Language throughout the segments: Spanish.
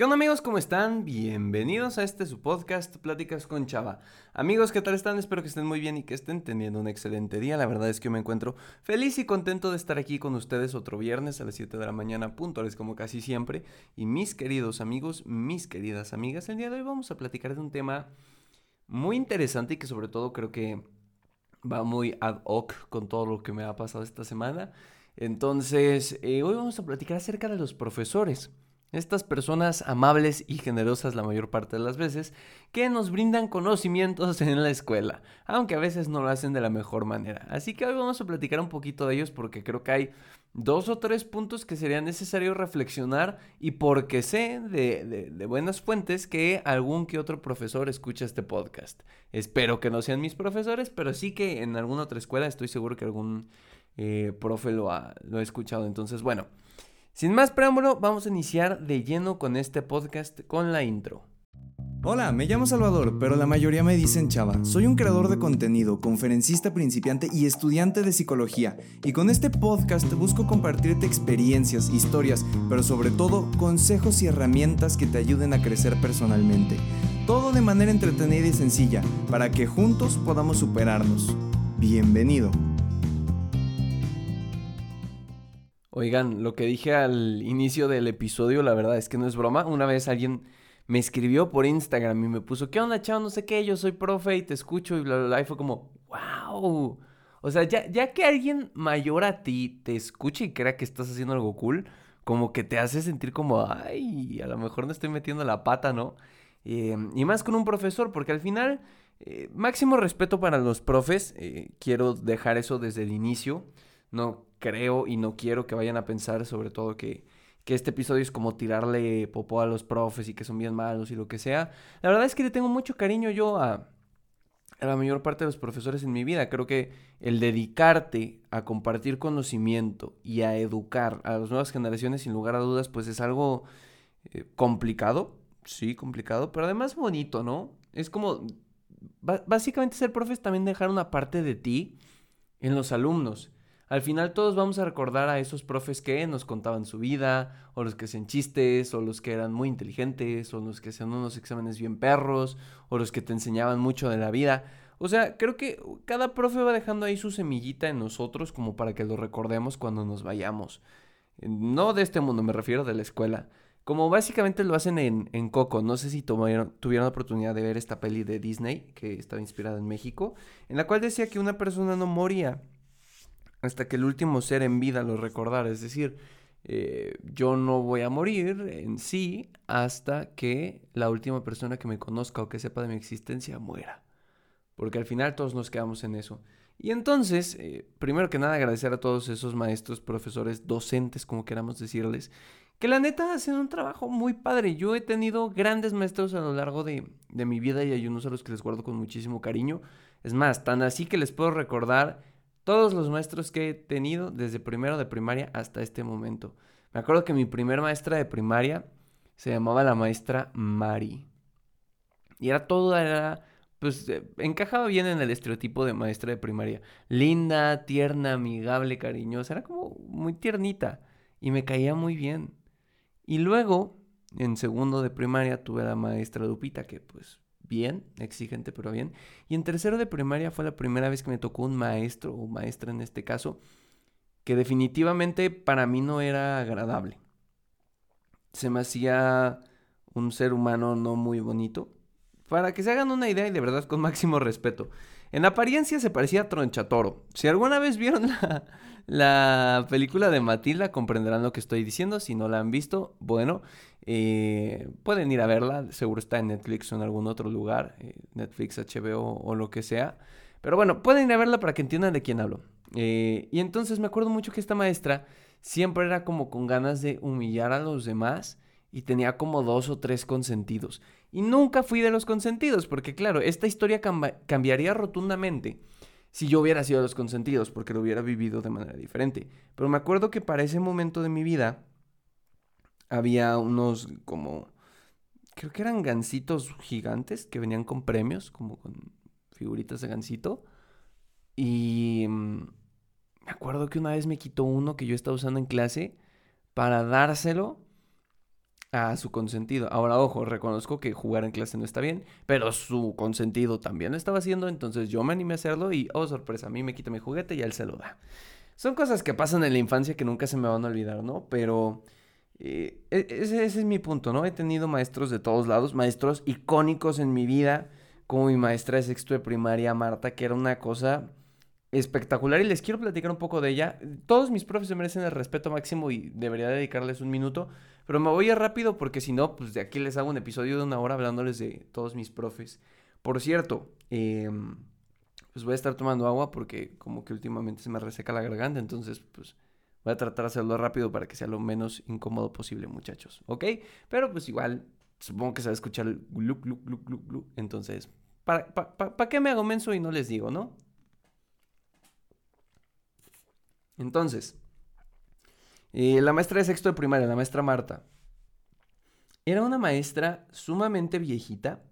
¿Qué onda amigos? ¿Cómo están? Bienvenidos a este su podcast Pláticas con Chava. Amigos, ¿qué tal están? Espero que estén muy bien y que estén teniendo un excelente día. La verdad es que me encuentro feliz y contento de estar aquí con ustedes otro viernes a las 7 de la mañana, puntuales como casi siempre. Y mis queridos amigos, mis queridas amigas, el día de hoy vamos a platicar de un tema muy interesante y que sobre todo creo que va muy ad hoc con todo lo que me ha pasado esta semana. Entonces, eh, hoy vamos a platicar acerca de los profesores. Estas personas amables y generosas la mayor parte de las veces que nos brindan conocimientos en la escuela, aunque a veces no lo hacen de la mejor manera. Así que hoy vamos a platicar un poquito de ellos porque creo que hay dos o tres puntos que sería necesario reflexionar y porque sé de, buenas fuentes que algún que otro profesor escucha este podcast. Espero que no sean mis profesores, pero sí que en alguna otra escuela estoy seguro que algún eh, profe lo ha, lo ha escuchado. Entonces, bueno. Sin más preámbulo, vamos a iniciar de lleno con este podcast con la intro. Hola, me llamo Salvador, pero la mayoría me dicen Chava. Soy un creador de contenido, conferencista principiante y estudiante de psicología. Y con este podcast busco compartirte experiencias, historias, pero sobre todo consejos y herramientas que te ayuden a crecer personalmente. Todo de manera entretenida y sencilla, para que juntos podamos superarnos. Bienvenido. Oigan, lo que dije al inicio del episodio, la verdad es que no es broma. Una vez alguien me escribió por Instagram y me puso, ¿qué onda, chavo? No sé qué, yo soy profe y te escucho y bla, bla, bla. Y fue como, wow. O sea, ya, ya que alguien mayor a ti te escuche y crea que estás haciendo algo cool, como que te hace sentir como, ay, a lo mejor no estoy metiendo la pata, ¿no? Eh, y más con un profesor, porque al final, eh, máximo respeto para los profes, eh, quiero dejar eso desde el inicio. No creo y no quiero que vayan a pensar sobre todo que, que este episodio es como tirarle popó a los profes y que son bien malos y lo que sea. La verdad es que le tengo mucho cariño yo a, a la mayor parte de los profesores en mi vida. Creo que el dedicarte a compartir conocimiento y a educar a las nuevas generaciones, sin lugar a dudas, pues es algo eh, complicado. Sí, complicado, pero además bonito, ¿no? Es como, básicamente ser profe es también dejar una parte de ti en los alumnos. Al final todos vamos a recordar a esos profes que nos contaban su vida, o los que hacían chistes, o los que eran muy inteligentes, o los que hacían unos exámenes bien perros, o los que te enseñaban mucho de la vida. O sea, creo que cada profe va dejando ahí su semillita en nosotros como para que lo recordemos cuando nos vayamos. No de este mundo, me refiero de la escuela. Como básicamente lo hacen en, en Coco. No sé si tuvieron, tuvieron la oportunidad de ver esta peli de Disney, que estaba inspirada en México, en la cual decía que una persona no moría hasta que el último ser en vida lo recordara. Es decir, eh, yo no voy a morir en sí hasta que la última persona que me conozca o que sepa de mi existencia muera. Porque al final todos nos quedamos en eso. Y entonces, eh, primero que nada, agradecer a todos esos maestros, profesores, docentes, como queramos decirles, que la neta hacen un trabajo muy padre. Yo he tenido grandes maestros a lo largo de, de mi vida y hay unos a los que les guardo con muchísimo cariño. Es más, tan así que les puedo recordar todos los maestros que he tenido desde primero de primaria hasta este momento. Me acuerdo que mi primer maestra de primaria se llamaba la maestra Mari. Y era todo, era, pues eh, encajaba bien en el estereotipo de maestra de primaria. Linda, tierna, amigable, cariñosa, era como muy tiernita y me caía muy bien. Y luego, en segundo de primaria, tuve a la maestra Dupita, que pues bien, exigente pero bien. Y en tercero de primaria fue la primera vez que me tocó un maestro o maestra en este caso, que definitivamente para mí no era agradable. Se me hacía un ser humano no muy bonito. Para que se hagan una idea y de verdad con máximo respeto. En apariencia se parecía a Tronchatoro. Si alguna vez vieron la, la película de Matilda, comprenderán lo que estoy diciendo. Si no la han visto, bueno, eh, pueden ir a verla, seguro está en Netflix o en algún otro lugar, eh, Netflix, HBO o lo que sea. Pero bueno, pueden ir a verla para que entiendan de quién hablo. Eh, y entonces me acuerdo mucho que esta maestra siempre era como con ganas de humillar a los demás y tenía como dos o tres consentidos. Y nunca fui de los consentidos, porque claro, esta historia cambiaría rotundamente si yo hubiera sido de los consentidos, porque lo hubiera vivido de manera diferente. Pero me acuerdo que para ese momento de mi vida, había unos como, creo que eran gancitos gigantes que venían con premios, como con figuritas de gansito. Y mm, me acuerdo que una vez me quitó uno que yo estaba usando en clase para dárselo a su consentido. Ahora, ojo, reconozco que jugar en clase no está bien, pero su consentido también lo estaba haciendo, entonces yo me animé a hacerlo y, oh, sorpresa, a mí me quita mi juguete y él se lo da. Son cosas que pasan en la infancia que nunca se me van a olvidar, ¿no? Pero eh, e, ese, ese, es mi punto, ¿no? He tenido maestros de todos lados, maestros icónicos en mi vida, como mi maestra de sexto de primaria, Marta, que era una cosa espectacular y les quiero platicar un poco de ella. Todos mis profes merecen el respeto máximo y debería dedicarles un minuto, pero me voy a rápido porque si no, pues de aquí les hago un episodio de una hora hablándoles de todos mis profes. Por cierto, em, pues voy a estar tomando agua porque como que últimamente se me reseca la garganta, entonces pues voy a tratar de hacerlo rápido para que sea lo menos incómodo posible, muchachos, ¿ok? Pero pues igual, supongo que se va a escuchar el glu, glu, glu, glu, glu. Entonces, ¿para, para qué me hago menso y no les digo, no? Entonces, eh, la maestra de sexto de primaria, la maestra Marta, era una maestra sumamente viejita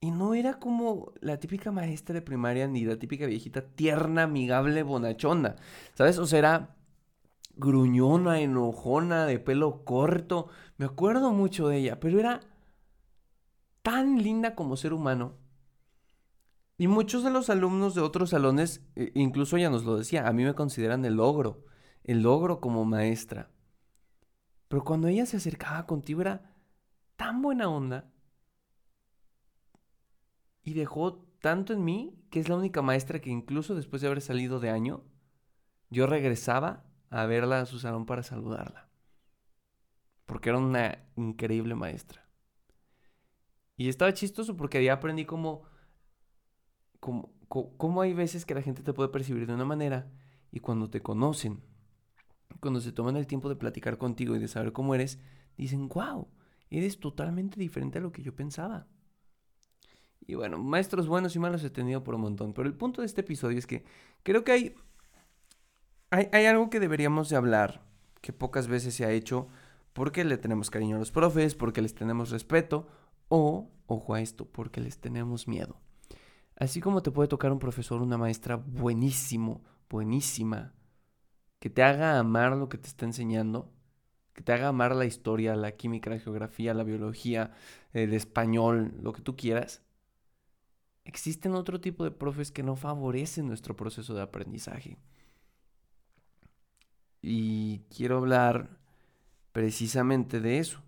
y no era como la típica maestra de primaria ni la típica viejita tierna, amigable, bonachona, ¿sabes? O sea, era gruñona, enojona, de pelo corto. Me acuerdo mucho de ella, pero era tan linda como ser humano y muchos de los alumnos de otros salones, e, incluso ella nos lo decía, a mí me consideran el logro, el logro como maestra. Pero cuando ella se acercaba contigo era tan buena onda y dejó tanto en mí que es la única maestra que incluso después de haber salido de año, yo regresaba a verla a su salón para saludarla. Porque era una increíble maestra. Y estaba chistoso porque ahí aprendí como cómo, hay veces que la gente te puede percibir de una manera y cuando te conocen, cuando se toman el tiempo de platicar contigo y de saber cómo eres, dicen, wow, eres totalmente diferente a lo que yo pensaba. Y bueno, maestros buenos y malos he tenido por un montón, pero el punto de este episodio es que creo que hay, hay, algo que deberíamos de hablar, que pocas veces se ha hecho, porque le tenemos cariño a los profes, porque les tenemos respeto, o, ojo a esto, porque les tenemos miedo. Así como te puede tocar un profesor, una maestra buenísimo, buenísima, que te haga amar lo que te está enseñando, que te haga amar la historia, la química, la geografía, la biología, el español, lo que tú quieras. Existen otro tipo de profes que no favorecen nuestro proceso de aprendizaje. Y quiero hablar precisamente de eso.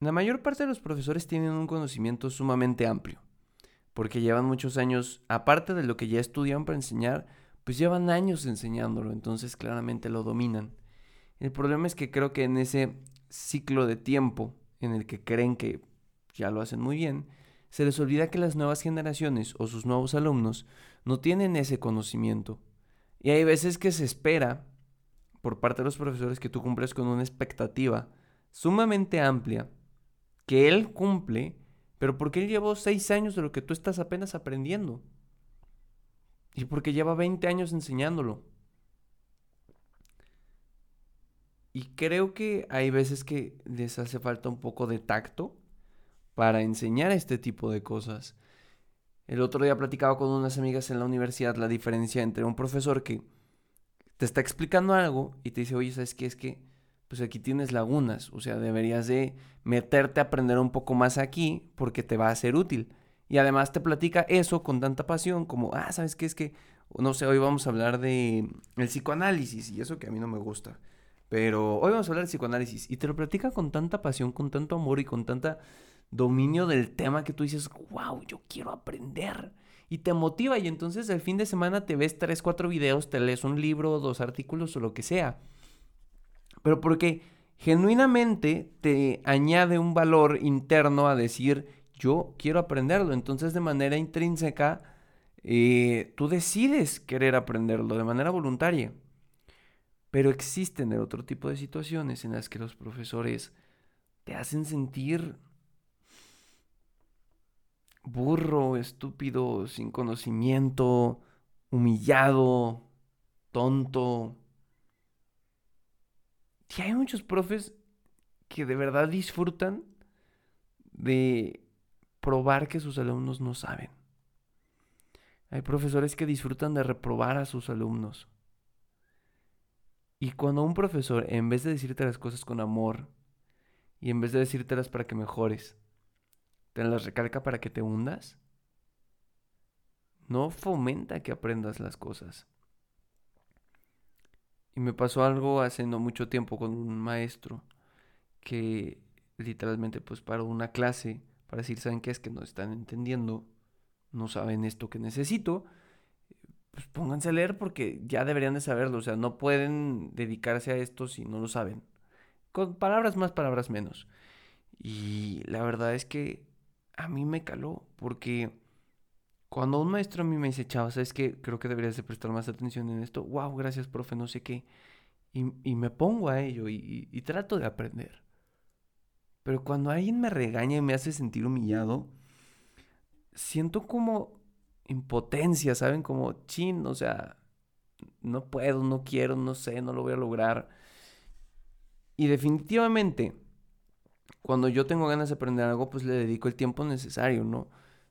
La mayor parte de los profesores tienen un conocimiento sumamente amplio, porque llevan muchos años, aparte de lo que ya estudiaron para enseñar, pues llevan años enseñándolo, entonces claramente lo dominan. El problema es que creo que en ese ciclo de tiempo en el que creen que ya lo hacen muy bien, se les olvida que las nuevas generaciones o sus nuevos alumnos no tienen ese conocimiento. Y hay veces que se espera por parte de los profesores que tú cumples con una expectativa sumamente amplia que él cumple, pero porque él llevó seis años de lo que tú estás apenas aprendiendo. Y porque lleva 20 años enseñándolo. Y creo que hay veces que les hace falta un poco de tacto para enseñar este tipo de cosas. El otro día platicaba con unas amigas en la universidad la diferencia entre un profesor que te está explicando algo y te dice, oye, ¿sabes qué? Es que pues aquí tienes lagunas, o sea, deberías de meterte a aprender un poco más aquí porque te va a ser útil. Y además te platica eso con tanta pasión como, ah, ¿sabes qué? Es que, no sé, hoy vamos a hablar de el psicoanálisis y eso que a mí no me gusta. Pero hoy vamos a hablar de psicoanálisis y te lo platica con tanta pasión, con tanto amor y con tanta dominio del tema que tú dices, wow, yo quiero aprender. Y te motiva y entonces el fin de semana te ves tres, cuatro videos, te lees un libro, dos artículos o lo que sea pero porque genuinamente te añade un valor interno a decir, yo quiero aprenderlo. Entonces de manera intrínseca, eh, tú decides querer aprenderlo de manera voluntaria. Pero existen otro tipo de situaciones en las que los profesores te hacen sentir burro, estúpido, sin conocimiento, humillado, tonto, y hay muchos profes que de verdad disfrutan de probar que sus alumnos no saben. Hay profesores que disfrutan de reprobar a sus alumnos. Y cuando un profesor, en vez de decirte las cosas con amor, y en vez de decírtelas para que mejores, te las recalca para que te hundas, no fomenta que aprendas las cosas. Me pasó algo hace no mucho tiempo con un maestro que literalmente pues paró una clase para decir, ¿saben qué es que no están entendiendo? No saben esto que necesito. Pues pónganse a leer porque ya deberían de saberlo. O sea, no pueden dedicarse a esto si no lo saben. Con palabras más, palabras menos. Y la verdad es que a mí me caló porque cuando un maestro a mí me dice, chao, ¿sabes qué? Creo que deberías de prestar más atención en esto. Wow, gracias, profe, no sé qué. Y, me pongo a ello y trato de aprender. Pero cuando alguien me regaña y me hace sentir humillado, siento como impotencia, ¿saben? Como chin, o sea, no puedo, no quiero, no sé, no lo voy a lograr. Y definitivamente, cuando yo tengo ganas de aprender algo, pues le dedico el tiempo necesario, ¿no?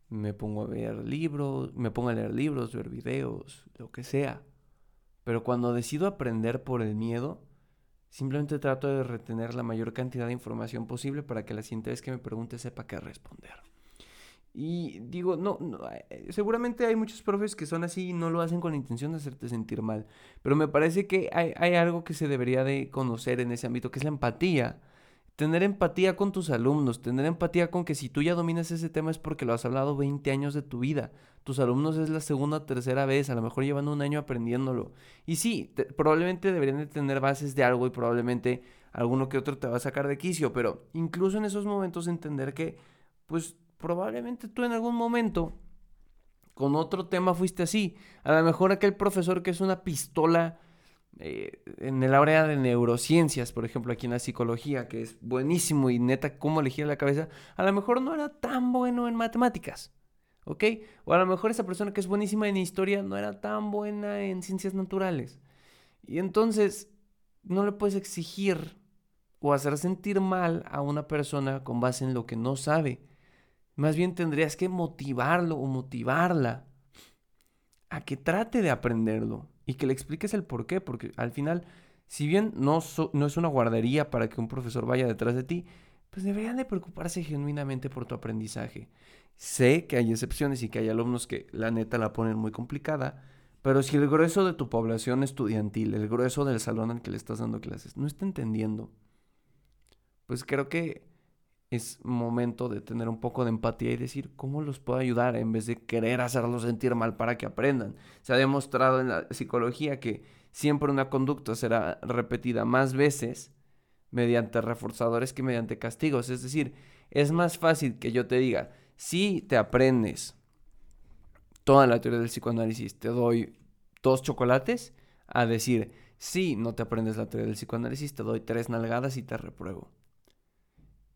Me pongo a ver libros, me pongo a leer libros, ver videos, lo que sea. Pero cuando decido aprender por el miedo, Simplemente trato de retener la mayor cantidad de información posible para que la siguiente vez que me pregunte sepa qué responder. Y digo, no, eh, seguramente hay muchos profes que son así y no lo hacen con la intención de hacerte sentir mal. Pero me parece que hay, hay algo que se debería de conocer en ese ámbito, que es la empatía tener empatía con tus alumnos, tener empatía con que si tú ya dominas ese tema es porque lo has hablado 20 años de tu vida. Tus alumnos es la segunda o tercera vez, a lo mejor llevan un año aprendiéndolo. Y sí, probablemente deberían de tener bases de algo y probablemente alguno que otro te va a sacar de quicio, pero incluso en esos momentos entender que, pues probablemente tú en algún momento con otro tema fuiste así. A lo mejor aquel profesor que es una pistola eh, en el área de neurociencias, por ejemplo, aquí en la psicología, que es buenísimo y neta, cómo elegir la cabeza, a lo mejor no era tan bueno en matemáticas, ¿ok? O a lo mejor esa persona que es buenísima en historia no era tan buena en ciencias naturales. Y entonces, no le puedes exigir o hacer sentir mal a una persona con base en lo que no sabe. Más bien tendrías que motivarlo o motivarla que trate de aprenderlo y que le expliques el por qué, porque al final, si bien no, no es una guardería para que un profesor vaya detrás de ti, pues deberían de preocuparse genuinamente por tu aprendizaje. Sé que hay excepciones y que hay alumnos que la neta la ponen muy complicada, pero si el grueso de tu población estudiantil, el grueso del salón al que le estás dando clases, no está entendiendo, pues creo que es momento de tener un poco de empatía y decir cómo los puedo ayudar en vez de querer hacerlos sentir mal para que aprendan. Se ha demostrado en la psicología que siempre una conducta será repetida más veces mediante reforzadores que mediante castigos. Es decir, es más fácil que yo te diga, si te aprendes toda la teoría del psicoanálisis, te doy dos chocolates, a decir, si no te aprendes la teoría del psicoanálisis, te doy tres nalgadas y te repruebo.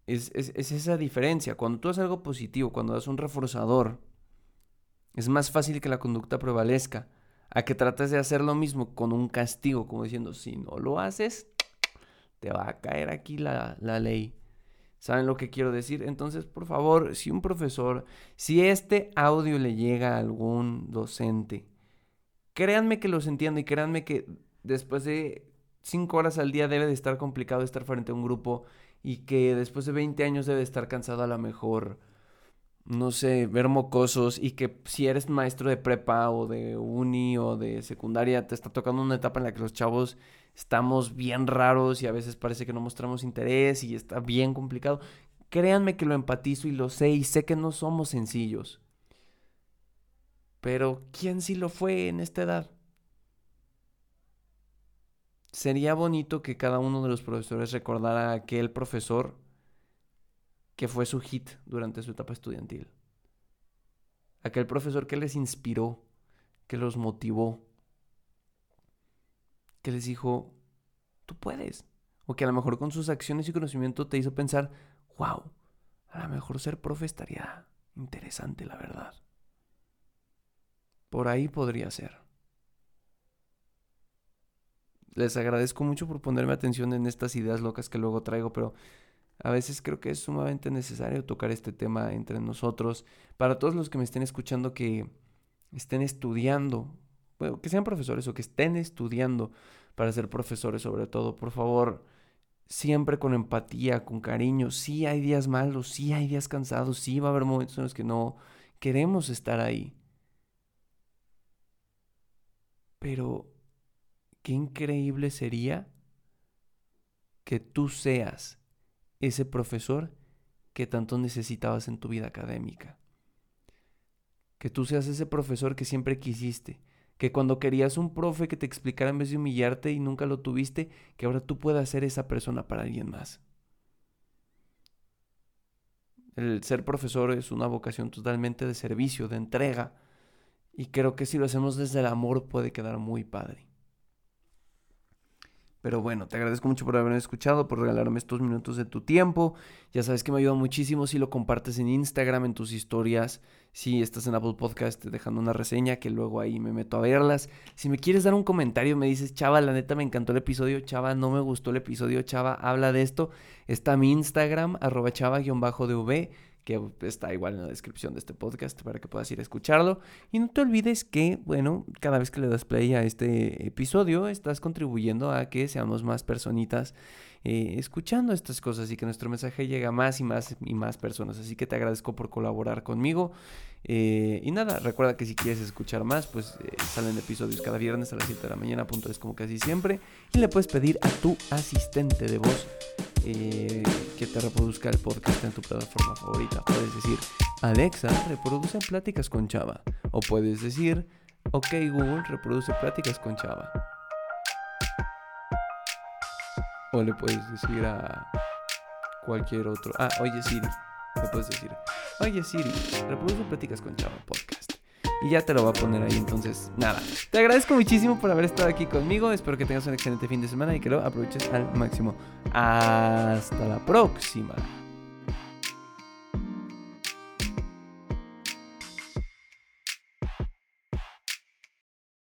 Es, esa diferencia. Cuando tú haces algo positivo, cuando das un reforzador, es más fácil que la conducta prevalezca a que trates de hacer lo mismo con un castigo, como diciendo, si no lo haces, te va a caer aquí la, la ley. ¿Saben lo que quiero decir? Entonces, por favor, si un profesor, si este audio le llega a algún docente, créanme que los entiendo y créanme que después de cinco horas al día debe de estar complicado estar frente a un grupo y que después de 20 años debe estar cansado a lo mejor, no sé, ver mocosos y que si eres maestro de prepa o de uni o de secundaria, te está tocando una etapa en la que los chavos estamos bien raros y a veces parece que no mostramos interés y está bien complicado. Créanme que lo empatizo y lo sé y sé que no somos sencillos. Pero ¿quién sí lo fue en esta edad? Sería bonito que cada uno de los profesores recordara a aquel profesor que fue su hit durante su etapa estudiantil. Aquel profesor que les inspiró, que los motivó, que les dijo, tú puedes. O que a lo mejor con sus acciones y conocimiento te hizo pensar, wow, a lo mejor ser profe estaría interesante, la verdad. Por ahí podría ser les agradezco mucho por ponerme atención en estas ideas locas que luego traigo, pero a veces creo que es sumamente necesario tocar este tema entre nosotros. Para todos los que me estén escuchando que estén estudiando, bueno, que sean profesores o que estén estudiando para ser profesores sobre todo. Por favor, siempre con empatía, con cariño. Sí hay días malos, sí hay días cansados, sí va a haber momentos en los que no queremos estar ahí. Pero qué increíble sería que tú seas ese profesor que tanto necesitabas en tu vida académica. Que tú seas ese profesor que siempre quisiste. Que cuando querías un profe que te explicara en vez de humillarte y nunca lo tuviste, que ahora tú puedas ser esa persona para alguien más. El ser profesor es una vocación totalmente de servicio, de entrega. Y creo que si lo hacemos desde el amor puede quedar muy padre. Pero bueno, te agradezco mucho por haberme escuchado, por regalarme estos minutos de tu tiempo. Ya sabes que me ayuda muchísimo si lo compartes en Instagram, en tus historias. Si estás en Apple Podcast dejando una reseña, que luego ahí me meto a verlas. Si me quieres dar un comentario, me dices, Chava, la neta me encantó el episodio. Chava, no me gustó el episodio. Chava, habla de esto. Está mi Instagram, arroba chava-dv que está igual en la descripción de este podcast para que puedas ir a escucharlo. Y no te olvides que, bueno, cada vez que le das play a este episodio, estás contribuyendo a que seamos más personitas eh, escuchando estas cosas y que nuestro mensaje llegue a más y más y más personas. Así que te agradezco por colaborar conmigo. Eh, y nada, recuerda que si quieres escuchar más, pues eh, salen episodios cada viernes a las 7 de la mañana, punto es como casi siempre. Y le puedes pedir a tu asistente de voz eh, que te reproduzca el podcast en tu plataforma favorita. Puedes decir, Alexa, reproduce Pláticas con Chava. O puedes decir, ok Google, reproduce Pláticas con Chava. O le puedes decir a cualquier otro. Ah, oye Siri. Le puedes decir, oye Siri, reproduce Pláticas con Chava. Y ya te lo va a poner ahí. Entonces, nada. Te agradezco muchísimo por haber estado aquí conmigo. Espero que tengas un excelente fin de semana y que lo aproveches al máximo. Hasta la próxima.